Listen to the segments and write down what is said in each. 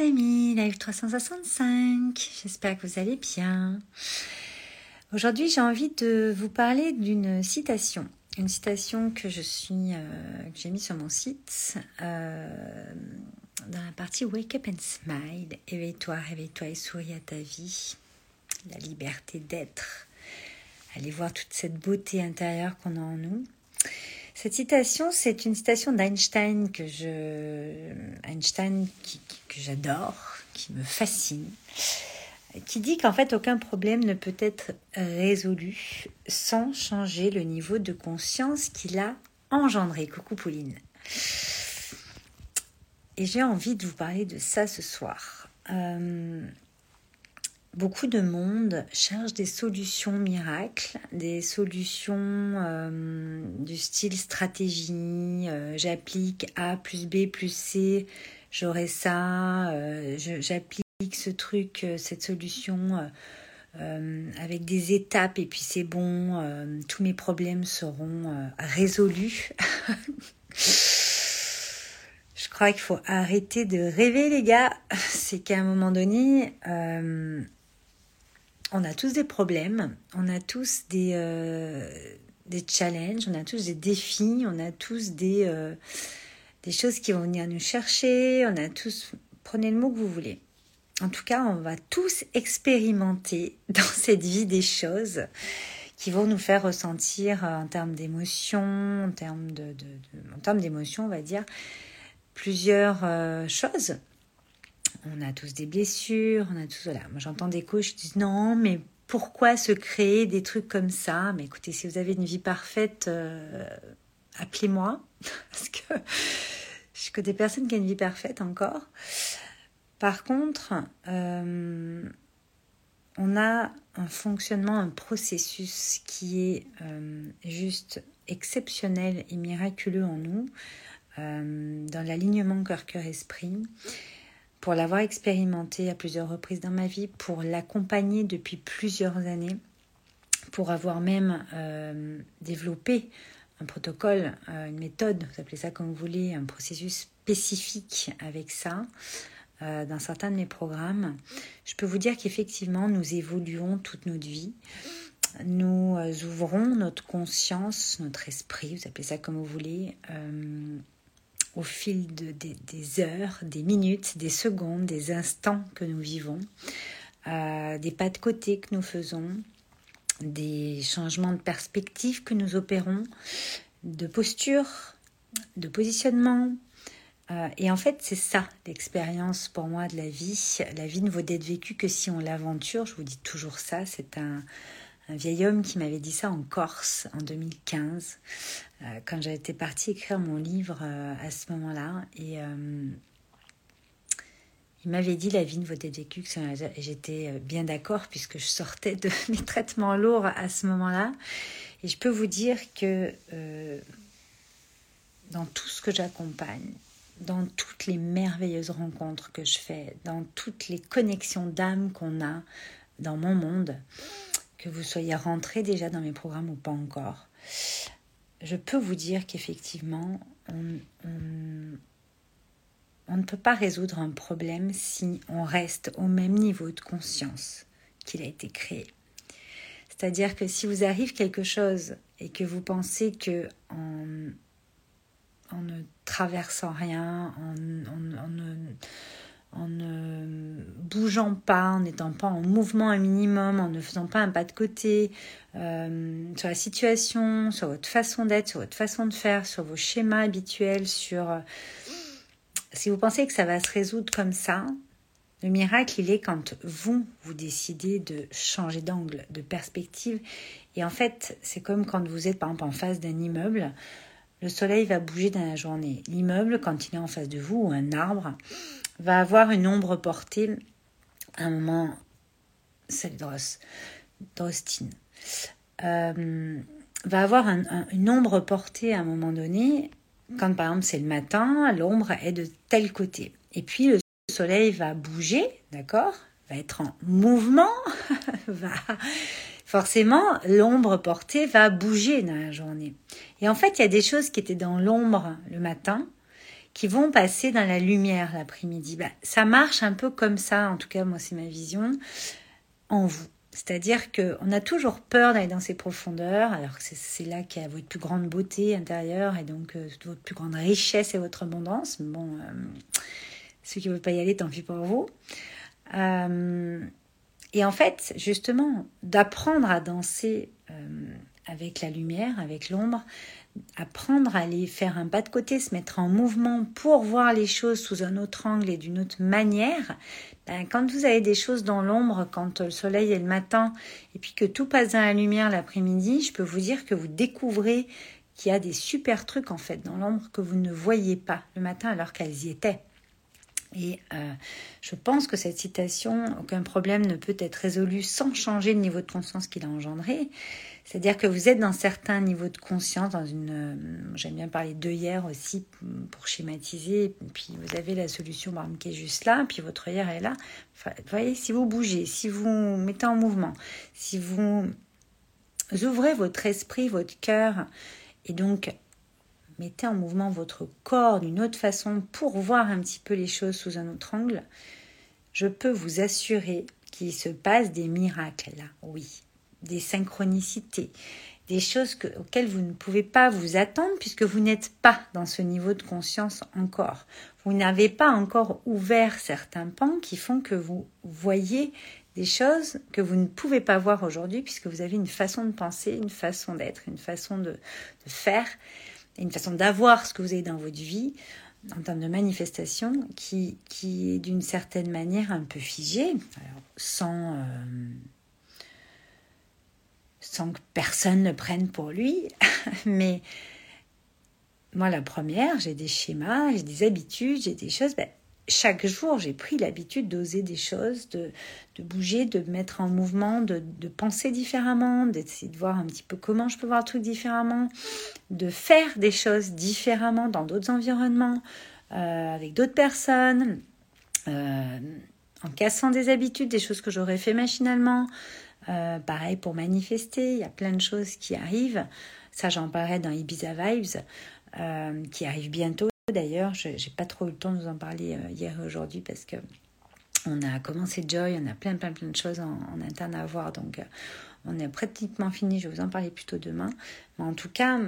amis, live 365, j'espère que vous allez bien. Aujourd'hui j'ai envie de vous parler d'une citation, une citation que je suis, euh, que j'ai mis sur mon site, euh, dans la partie Wake Up and Smile, éveille-toi, réveille-toi et souris à ta vie, la liberté d'être, allez voir toute cette beauté intérieure qu'on a en nous. Cette citation, c'est une citation d'Einstein que je, Einstein que j'adore, qui me fascine, qui dit qu'en fait aucun problème ne peut être résolu sans changer le niveau de conscience qu'il a engendré. Coucou Pauline. Et j'ai envie de vous parler de ça ce soir. Euh, beaucoup de monde cherche des solutions miracles, des solutions euh, du style stratégie, euh, j'applique A plus B plus C, j'aurai ça, euh, j'applique ce truc, cette solution avec des étapes et puis c'est bon, tous mes problèmes seront résolus. Je crois qu'il faut arrêter de rêver les gars, c'est qu'à un moment donné on a tous des problèmes, on a tous des, euh, des challenges, on a tous des défis, on a tous des, euh, des choses qui vont venir nous chercher, on a tous, prenez le mot que vous voulez. En tout cas, on va tous expérimenter dans cette vie des choses qui vont nous faire ressentir euh, en termes d'émotions, en termes de, d'émotions, on va dire, plusieurs choses on a tous des blessures, on a tous voilà. Moi j'entends des coachs qui disent non mais pourquoi se créer des trucs comme ça? Mais écoutez, si vous avez une vie parfaite, euh, appelez-moi parce que je connais personne qui a une vie parfaite encore. Par contre, euh, on a un fonctionnement, un processus qui est euh, juste exceptionnel et miraculeux en nous, dans l'alignement cœur-cœur-esprit pour l'avoir expérimenté à plusieurs reprises dans ma vie, pour l'accompagner depuis plusieurs années, pour avoir même euh, développé un protocole, euh, une méthode, vous appelez ça comme vous voulez, un processus spécifique avec ça euh, dans certains de mes programmes, je peux vous dire qu'effectivement, nous évoluons toute notre vie. Nous ouvrons notre conscience, notre esprit, vous appelez ça comme vous voulez, au fil de, des, heures, des minutes, des secondes, des instants que nous vivons, euh, des pas de côté que nous faisons, des changements de perspective que nous opérons, de posture, de positionnement. Euh, et en fait, c'est ça l'expérience pour moi de la vie. La vie ne vaut d'être vécue que si on l'aventure. Je vous dis toujours ça. C'est un, un vieil homme qui m'avait dit ça en Corse en 2015, euh, quand j'étais partie écrire mon livre euh, à ce moment-là. Et euh, il m'avait dit la vie ne vaut être vécue j'étais bien d'accord puisque je sortais de mes traitements lourds à ce moment-là. Et je peux vous dire que dans tout ce que j'accompagne, dans toutes les merveilleuses rencontres que je fais, dans toutes les connexions d'âme qu'on a dans mon monde, que vous soyez rentré déjà dans mes programmes ou pas encore, je peux vous dire qu'effectivement, on, ne peut pas résoudre un problème si on reste au même niveau de conscience qu'il a été créé. C'est-à-dire que si vous arrive quelque chose et que vous pensez que en, en ne traversant rien, en, en, en ne en ne bougeant pas, en n'étant pas en mouvement un minimum, en ne faisant pas un pas de côté euh, sur la situation, sur votre façon d'être, sur votre façon de faire, sur vos schémas habituels, sur... Euh, si vous pensez que ça va se résoudre comme ça, le miracle, il est quand vous, vous décidez de changer d'angle, de perspective. Et en fait, c'est comme quand vous êtes par exemple en face d'un immeuble, le soleil va bouger dans la journée. L'immeuble, quand il est en face de vous, ou un arbre, va avoir une ombre portée à un moment. Dross, Drostine. Euh, va avoir une ombre portée à un moment donné, quand par exemple c'est le matin, l'ombre est de tel côté. Et puis le soleil va bouger, d'accord Va être en mouvement, va forcément l'ombre portée va bouger dans la journée. Et en fait, il y a des choses qui étaient dans l'ombre le matin qui vont passer dans la lumière l'après-midi. Bah, ça marche un peu comme ça, en tout cas moi c'est ma vision, en vous. C'est-à-dire qu'on a toujours peur d'aller dans ces profondeurs, alors que c'est là qu'il y a votre plus grande beauté intérieure et donc euh, votre plus grande richesse et votre abondance. Bon, euh, ceux qui ne veulent pas y aller, tant pis pour vous. Euh, et en fait, justement, d'apprendre à danser avec la lumière, avec l'ombre, apprendre à aller faire un pas de côté, se mettre en mouvement pour voir les choses sous un autre angle et d'une autre manière, ben, quand vous avez des choses dans l'ombre, quand le soleil est le matin, et puis que tout passe dans la lumière l'après-midi, je peux vous dire que vous découvrez qu'il y a des super trucs en fait dans l'ombre que vous ne voyez pas le matin alors qu'elles y étaient. Et euh, je pense que cette citation, aucun problème ne peut être résolu sans changer le niveau de conscience qu'il a engendré. C'est-à-dire que vous êtes dans certains niveaux de conscience, dans une, euh, j'aime bien parler d'œillère aussi pour schématiser, puis vous avez la solution qui est juste là, puis votre œillère est là. vous voyez, si vous bougez, si vous mettez en mouvement, si vous ouvrez votre esprit, votre cœur, et donc mettez en mouvement votre corps d'une autre façon pour voir un petit peu les choses sous un autre angle, je peux vous assurer qu'il se passe des miracles là, oui, des synchronicités, des choses auxquelles vous ne pouvez pas vous attendre puisque vous n'êtes pas dans ce niveau de conscience encore. Vous n'avez pas encore ouvert certains pans qui font que vous voyez des choses que vous ne pouvez pas voir aujourd'hui puisque vous avez une façon de penser, une façon d'être, une façon de, de faire une façon d'avoir ce que vous avez dans votre vie en termes de manifestation qui, est d'une certaine manière un peu figée, sans, euh, que personne ne prenne pour lui. Mais moi, la première, j'ai des schémas, j'ai des habitudes, j'ai des choses. Ben, chaque jour, j'ai pris l'habitude d'oser des choses, de, bouger, de mettre en mouvement, de, penser différemment, d'essayer de voir un petit peu comment je peux voir le truc différemment, de faire des choses différemment dans d'autres environnements, euh, avec d'autres personnes, euh, en cassant des habitudes, des choses que j'aurais fait machinalement. Euh, pareil pour manifester, il y a plein de choses qui arrivent. Ça, j'en parlerai dans Ibiza Vibes, qui arrive bientôt. D'ailleurs, je n'ai pas trop eu le temps de vous en parler euh, hier et aujourd'hui parce que on a commencé Joy, on a plein plein plein de choses en, interne à voir, donc euh, on est pratiquement fini. Je vais vous en parler plutôt demain. Mais en tout cas,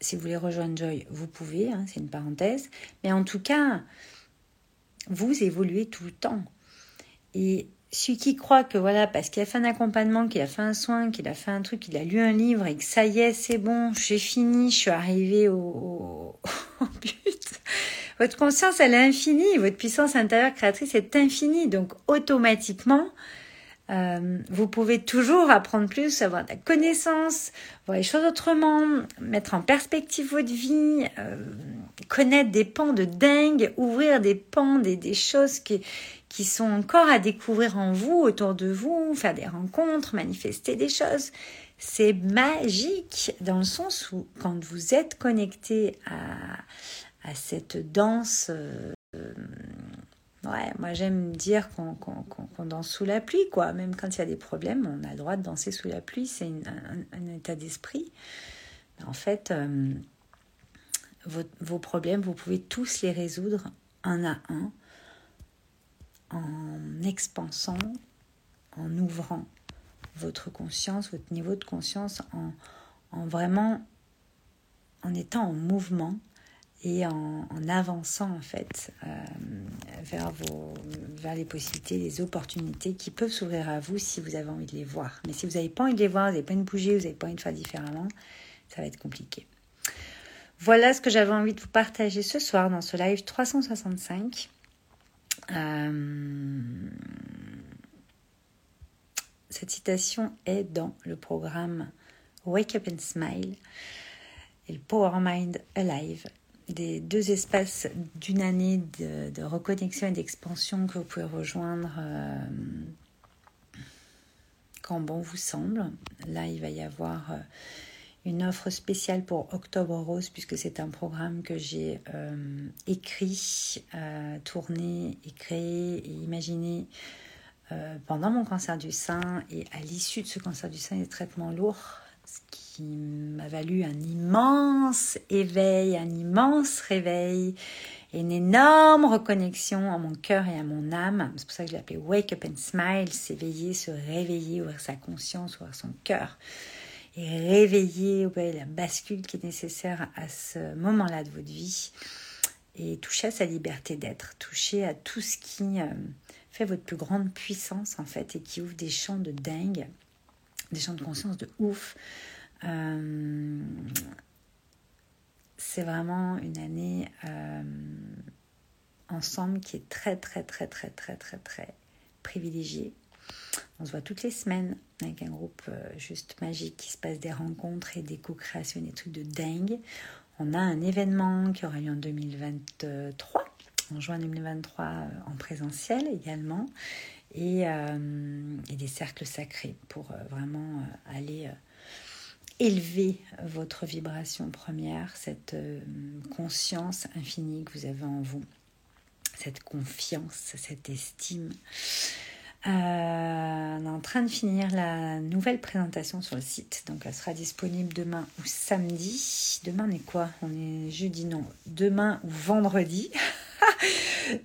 si vous voulez rejoindre Joy, vous pouvez, hein, c'est une parenthèse. Mais en tout cas, vous évoluez tout le temps. Et celui qui croit que voilà, parce qu'il a fait un accompagnement, qu'il a fait un soin, qu'il a fait un truc, qu'il a lu un livre et que ça y est, c'est bon, j'ai fini, je suis arrivé au, but. Votre conscience, elle est infinie, votre puissance intérieure créatrice est infinie, donc automatiquement, euh, vous pouvez toujours apprendre plus, avoir de la connaissance, voir les choses autrement, mettre en perspective votre vie, euh, connaître des pans de dingue, ouvrir des pans, des, des choses qui, qui sont encore à découvrir en vous, autour de vous, faire des rencontres, manifester des choses. C'est magique dans le sens où quand vous êtes connecté à, à cette danse, euh, ouais, moi j'aime dire qu'on danse sous la pluie, quoi. Même quand il y a des problèmes, on a le droit de danser sous la pluie, c'est un, état d'esprit. En fait, euh, vos, problèmes, vous pouvez tous les résoudre un à un en expansant, en ouvrant votre conscience, votre niveau de conscience, en, en vraiment en étant en mouvement et en, avançant en fait euh, vers les possibilités, les opportunités qui peuvent s'ouvrir à vous si vous avez envie de les voir. Mais si vous n'avez pas envie de les voir, vous n'avez pas envie de bouger, vous n'avez pas envie de faire différemment, ça va être compliqué. Voilà ce que j'avais envie de vous partager ce soir dans ce live 365. Euh, cette citation est dans le programme Wake Up and Smile et le Power Mind Alive, des deux espaces d'une année de, reconnexion et d'expansion que vous pouvez rejoindre euh, quand bon vous semble. Là, il va y avoir euh, une offre spéciale pour Octobre Rose, puisque c'est un programme que j'ai euh, écrit, tourné et créé et imaginé pendant mon cancer du sein et à l'issue de ce cancer du sein et des traitements lourds ce qui m'a valu un immense éveil, un immense réveil, et une énorme reconnexion en mon cœur et à mon âme. C'est pour ça que je l'appelais Wake Up and Smile, s'éveiller, se réveiller, ouvrir sa conscience, ouvrir son cœur et réveiller la bascule qui est nécessaire à ce moment-là de votre vie et toucher à sa liberté d'être, toucher à tout ce qui euh, fait votre plus grande puissance en fait et qui ouvre des champs de dingue, des champs de conscience de ouf. Euh, c'est vraiment une année euh, ensemble qui est très très très très très très très privilégiée. On se voit toutes les semaines avec un groupe juste magique qui se passe des rencontres et des co-créations, des trucs de dingue. On a un événement qui aura lieu en 2023, en juin 2023 euh, en présentiel également, et, euh, des cercles sacrés pour euh, vraiment aller élever votre vibration première, cette conscience infinie que vous avez en vous, cette confiance, cette estime. Euh, on est en train de finir la nouvelle présentation sur le site. Donc elle sera disponible demain ou samedi. Demain on est quoi? On est jeudi, non. Demain ou vendredi.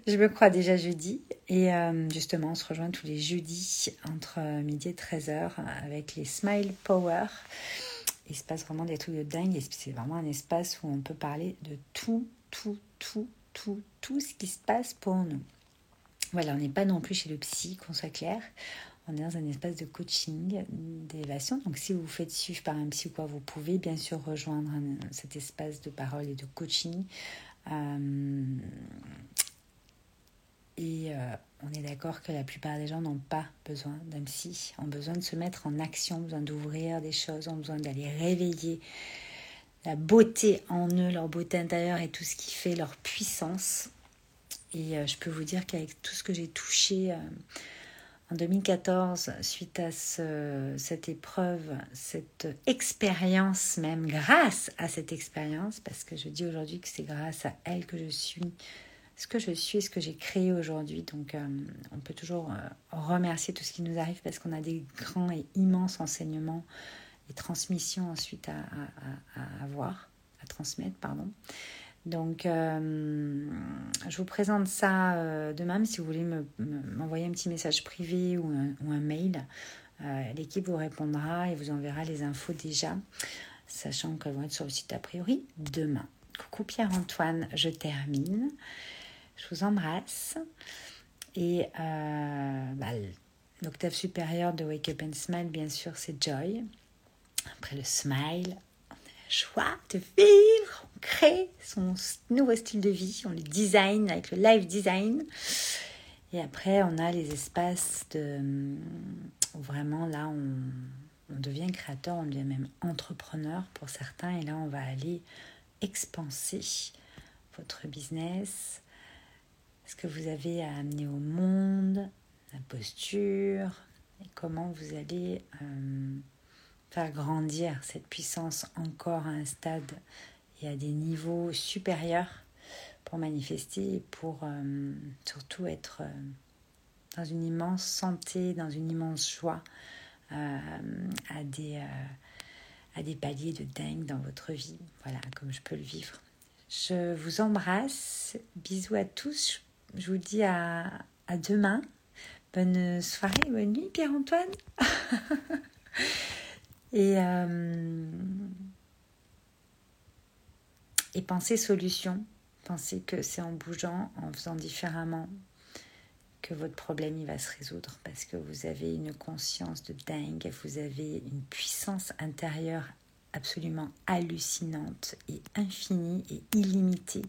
Je me crois déjà jeudi. Et euh, justement, on se rejoint tous les jeudis entre midi et 13h avec les Smile Power. Il se passe vraiment des trucs de dingue. Et c'est vraiment un espace où on peut parler de tout, tout, tout, tout, tout ce qui se passe pour nous. Voilà, on n'est pas non plus chez le psy, qu'on soit clair. On est dans un espace de coaching, d'élévation. Donc, si vous vous faites suivre par un psy ou quoi, vous pouvez bien sûr rejoindre cet espace de parole et de coaching. Euh, et euh, on est d'accord que la plupart des gens n'ont pas besoin d'un psy, ont besoin de se mettre en action, ont besoin d'ouvrir des choses, ont besoin d'aller réveiller la beauté en eux, leur beauté intérieure et tout ce qui fait leur puissance. Et euh, je peux vous dire qu'avec tout ce que j'ai touché en 2014, suite à cette épreuve, cette expérience même, grâce à cette expérience, parce que je dis aujourd'hui que c'est grâce à elle que je suis ce que je suis, ce que j'ai créé aujourd'hui. Donc euh, on peut toujours remercier tout ce qui nous arrive parce qu'on a des grands et immenses enseignements et transmissions ensuite à, à avoir, à transmettre, pardon. Donc, euh, je vous présente ça euh, demain. Si vous voulez m'envoyer un petit message privé ou un, mail, euh, l'équipe vous répondra et vous enverra les infos déjà, sachant qu'elles vont être sur le site a priori demain. Coucou Pierre-Antoine, je termine. Je vous embrasse. Et bah, l'octave supérieure de Wake Up and Smile, bien sûr, c'est Joy. Après le smile, joie de vivre, on crée son nouveau style de vie, on le design avec le live design. Et après, on a les espaces de, où vraiment là, on, devient créateur, on devient même entrepreneur pour certains. Et là, on va aller expanser votre business, ce que vous avez à amener au monde, la posture, et comment vous allez euh, faire grandir cette puissance encore à un stade et à des niveaux supérieurs pour manifester et pour euh, surtout être euh, dans une immense santé, dans une immense joie, euh, à, des, à des paliers de dingue dans votre vie. Voilà, comme je peux le vivre. Je vous embrasse. Bisous à tous. Je vous dis à, à demain. Bonne soirée, bonne nuit, Pierre-Antoine. Et, euh, et penser solution. Pensez que c'est en bougeant, en faisant différemment, que votre problème il va se résoudre parce que vous avez une conscience de dingue, vous avez une puissance intérieure absolument hallucinante et infinie et illimitée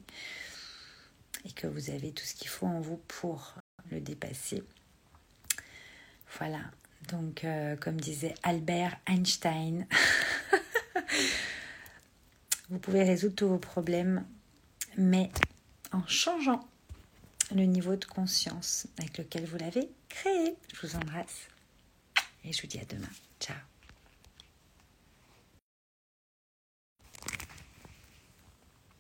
et que vous avez tout ce qu'il faut en vous pour le dépasser. Voilà, donc, euh, comme disait Albert Einstein, vous pouvez résoudre tous vos problèmes, mais en changeant le niveau de conscience avec lequel vous l'avez créé. Je vous embrasse et je vous dis à demain. Ciao